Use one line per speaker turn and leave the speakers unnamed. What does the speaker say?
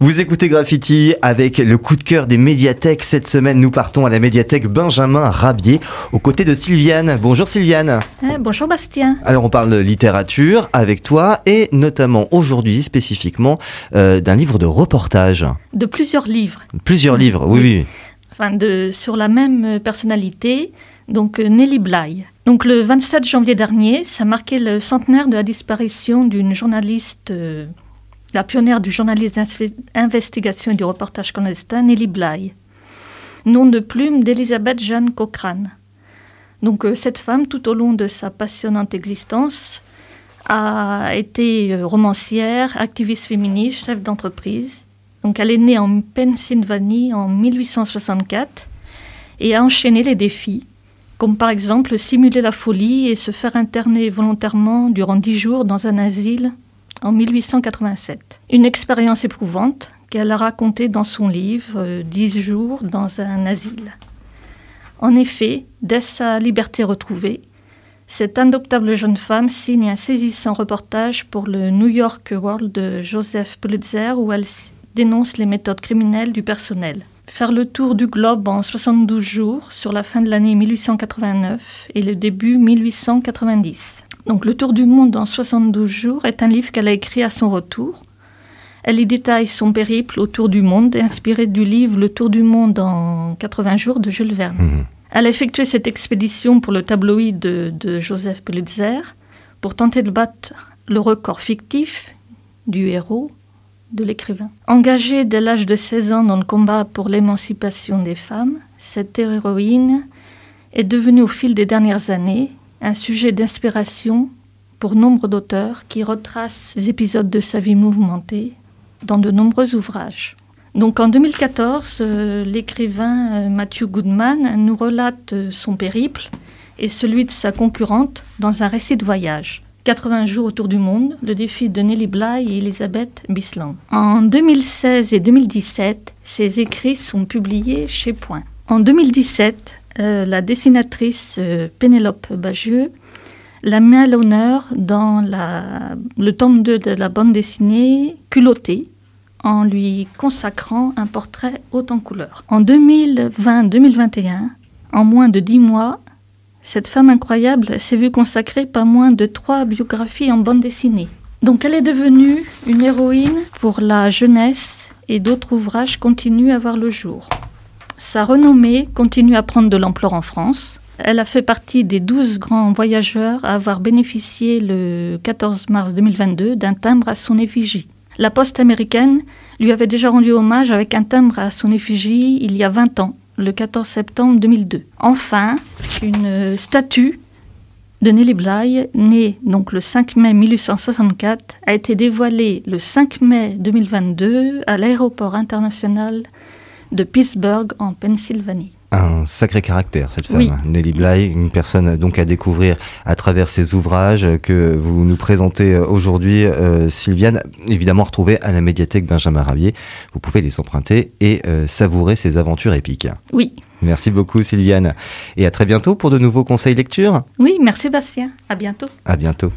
Vous écoutez Graffiti avec le coup de cœur des médiathèques. Cette semaine, nous partons à la médiathèque Benjamin Rabier aux côtés de Sylviane. Bonjour Sylviane.
Eh, bonjour Bastien.
Alors on parle de littérature avec toi et notamment aujourd'hui spécifiquement euh, d'un livre de reportage.
De plusieurs livres.
Plusieurs livres, oui, oui.
Enfin, de, sur la même personnalité, donc euh, Nelly Bly. Donc le 27 janvier dernier, ça marquait le centenaire de la disparition d'une journaliste... Euh, la pionnière du journalisme d'investigation et du reportage clandestin, Nelly Bly. Nom de plume d'Elisabeth Jeanne Cochrane. Donc euh, cette femme, tout au long de sa passionnante existence, a été euh, romancière, activiste féministe, chef d'entreprise. Donc elle est née en Pennsylvanie en 1864 et a enchaîné les défis, comme par exemple simuler la folie et se faire interner volontairement durant dix jours dans un asile en 1887. Une expérience éprouvante qu'elle a racontée dans son livre euh, Dix jours dans un asile. En effet, dès sa liberté retrouvée, cette indoctable jeune femme signe un saisissant reportage pour le New York World de Joseph Pulitzer où elle dénonce les méthodes criminelles du personnel. Faire le tour du globe en 72 jours sur la fin de l'année 1889 et le début 1890. Donc Le Tour du monde en 72 jours est un livre qu'elle a écrit à son retour. Elle y détaille son périple autour du monde, inspiré du livre Le Tour du monde en 80 jours de Jules Verne. Mhm. Elle a effectué cette expédition pour le tabloïd de, de Joseph Pulitzer pour tenter de battre le record fictif du héros de l'écrivain. Engagée dès l'âge de 16 ans dans le combat pour l'émancipation des femmes, cette héroïne est devenue au fil des dernières années un sujet d'inspiration pour nombre d'auteurs qui retracent les épisodes de sa vie mouvementée dans de nombreux ouvrages. Donc en 2014, euh, l'écrivain euh, Matthew Goodman nous relate euh, son périple et celui de sa concurrente dans un récit de voyage. 80 jours autour du monde, le défi de Nelly Bly et Elisabeth Bisland. En 2016 et 2017, ses écrits sont publiés chez Point. En 2017, euh, la dessinatrice euh, Pénélope Bagieux la met à l'honneur dans le tome 2 de la bande dessinée Culottée en lui consacrant un portrait haut en couleur. En 2020-2021, en moins de dix mois, cette femme incroyable s'est vue consacrer pas moins de trois biographies en bande dessinée. Donc elle est devenue une héroïne pour la jeunesse et d'autres ouvrages continuent à voir le jour. Sa renommée continue à prendre de l'ampleur en France. Elle a fait partie des 12 grands voyageurs à avoir bénéficié le 14 mars 2022 d'un timbre à son effigie. La poste américaine lui avait déjà rendu hommage avec un timbre à son effigie il y a 20 ans, le 14 septembre 2002. Enfin, une statue de Nelly Bly, née donc le 5 mai 1864, a été dévoilée le 5 mai 2022 à l'aéroport international de Pittsburgh en Pennsylvanie.
Un sacré caractère, cette femme, Nelly Bly, une personne donc à découvrir à travers ses ouvrages que vous nous présentez aujourd'hui, euh, Sylviane, évidemment retrouvée à la médiathèque Benjamin Rabier. Vous pouvez les emprunter et euh, savourer ses aventures épiques.
Oui.
Merci beaucoup, Sylviane. Et à très bientôt pour de nouveaux conseils lecture.
Oui, merci, Bastien. À bientôt.
À bientôt.